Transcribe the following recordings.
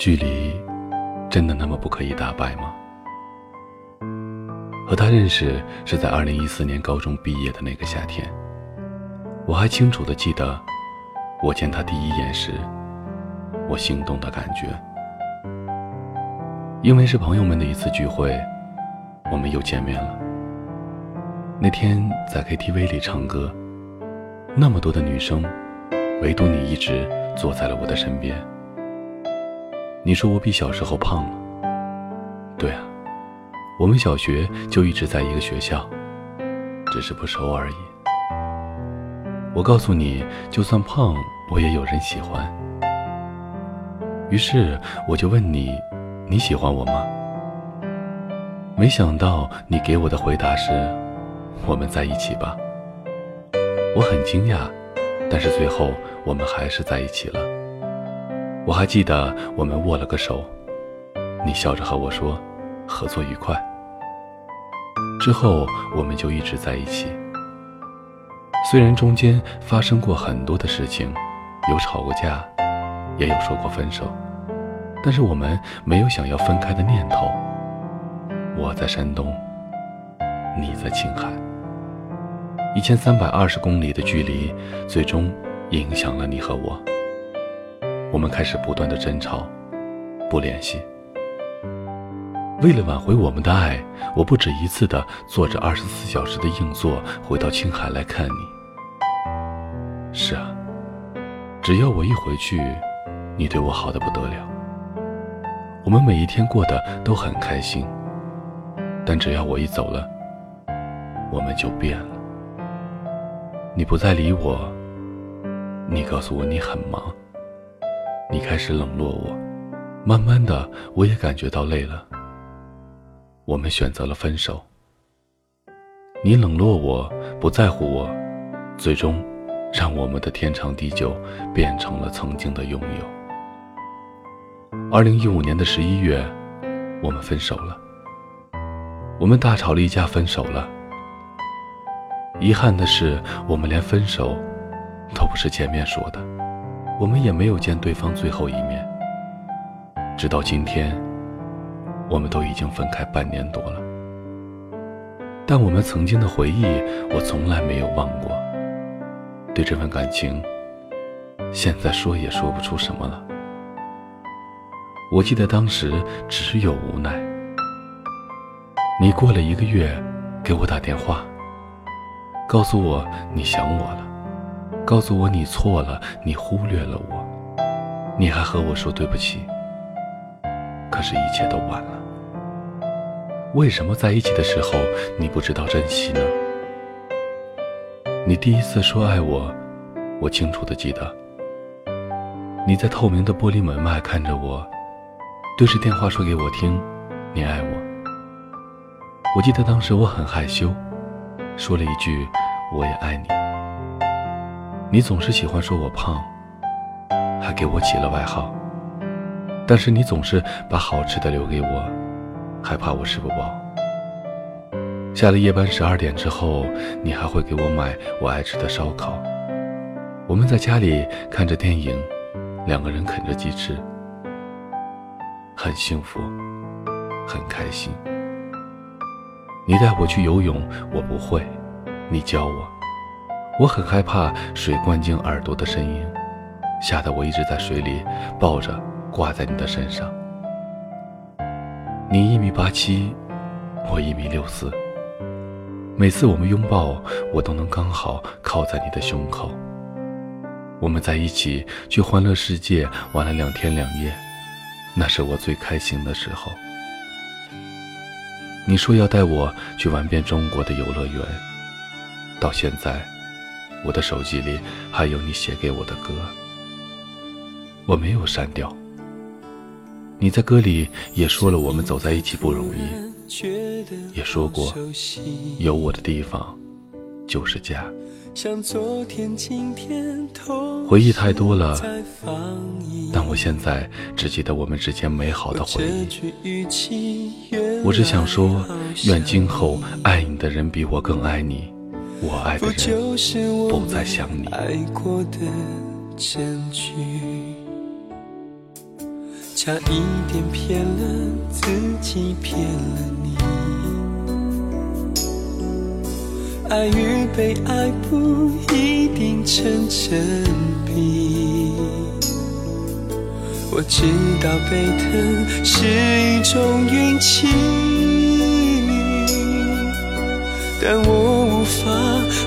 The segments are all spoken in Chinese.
距离真的那么不可以打败吗？和他认识是在二零一四年高中毕业的那个夏天，我还清楚的记得，我见他第一眼时，我心动的感觉。因为是朋友们的一次聚会，我们又见面了。那天在 KTV 里唱歌，那么多的女生，唯独你一直坐在了我的身边。你说我比小时候胖了，对啊，我们小学就一直在一个学校，只是不熟而已。我告诉你，就算胖，我也有人喜欢。于是我就问你。你喜欢我吗？没想到你给我的回答是：“我们在一起吧。”我很惊讶，但是最后我们还是在一起了。我还记得我们握了个手，你笑着和我说：“合作愉快。”之后我们就一直在一起。虽然中间发生过很多的事情，有吵过架，也有说过分手。但是我们没有想要分开的念头。我在山东，你在青海，一千三百二十公里的距离，最终影响了你和我。我们开始不断的争吵，不联系。为了挽回我们的爱，我不止一次的坐着二十四小时的硬座回到青海来看你。是啊，只要我一回去，你对我好的不得了。我们每一天过得都很开心，但只要我一走了，我们就变了。你不再理我，你告诉我你很忙，你开始冷落我，慢慢的我也感觉到累了。我们选择了分手。你冷落我，不在乎我，最终让我们的天长地久变成了曾经的拥有。二零一五年的十一月，我们分手了。我们大吵了一架，分手了。遗憾的是，我们连分手都不是见面说的，我们也没有见对方最后一面。直到今天，我们都已经分开半年多了。但我们曾经的回忆，我从来没有忘过。对这份感情，现在说也说不出什么了。我记得当时只有无奈。你过了一个月，给我打电话，告诉我你想我了，告诉我你错了，你忽略了我，你还和我说对不起。可是，一切都晚了。为什么在一起的时候你不知道珍惜呢？你第一次说爱我，我清楚的记得。你在透明的玻璃门外看着我。对着电话说给我听，你爱我。我记得当时我很害羞，说了一句我也爱你。你总是喜欢说我胖，还给我起了外号。但是你总是把好吃的留给我，害怕我吃不饱。下了夜班十二点之后，你还会给我买我爱吃的烧烤。我们在家里看着电影，两个人啃着鸡翅。很幸福，很开心。你带我去游泳，我不会，你教我。我很害怕水灌进耳朵的声音，吓得我一直在水里抱着挂在你的身上。你一米八七，我一米六四。每次我们拥抱，我都能刚好靠在你的胸口。我们在一起去欢乐世界玩了两天两夜。那是我最开心的时候。你说要带我去玩遍中国的游乐园，到现在，我的手机里还有你写给我的歌，我没有删掉。你在歌里也说了我们走在一起不容易，也说过有我的地方就是家。回忆太多了，但我现在只记得我们之间美好的回忆。我只想说，愿今后爱你的人比我更爱你，我爱的人不再想你。爱过的证据差一点骗了自己，骗了你。爱与被爱不一定成正比。我知道被疼是一种运气，但我无法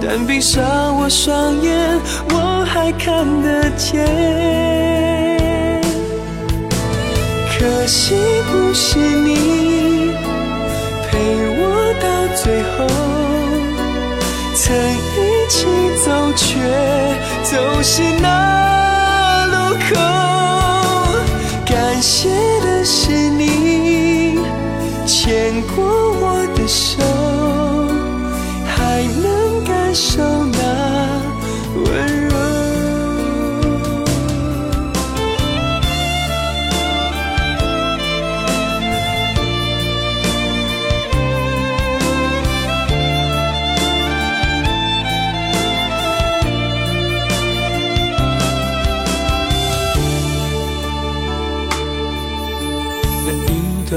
但闭上我双眼，我还看得见。可惜不是你陪我到最后，曾。一起走，却走失那路口。感谢的是你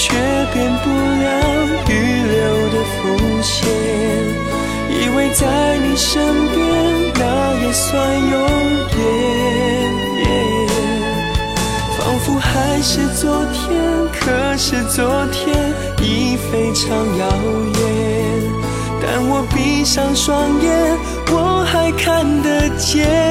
却变不了预留的伏线，以为在你身边，那也算永远。仿佛还是昨天，可是昨天已非常遥远。但我闭上双眼，我还看得见。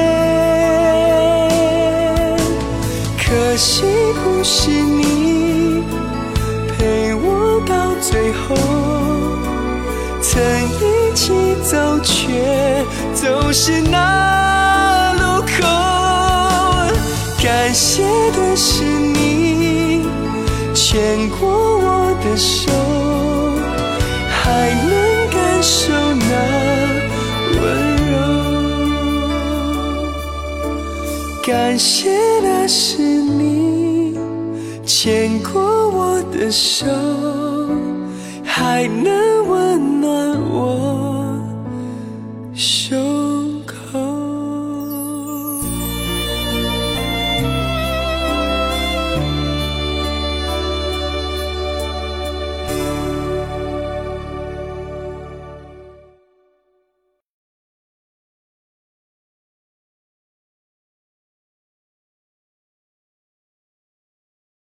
是那路口。感谢的是你牵过我的手，还能感受那温柔。感谢的是你牵过我的手。还能温暖我。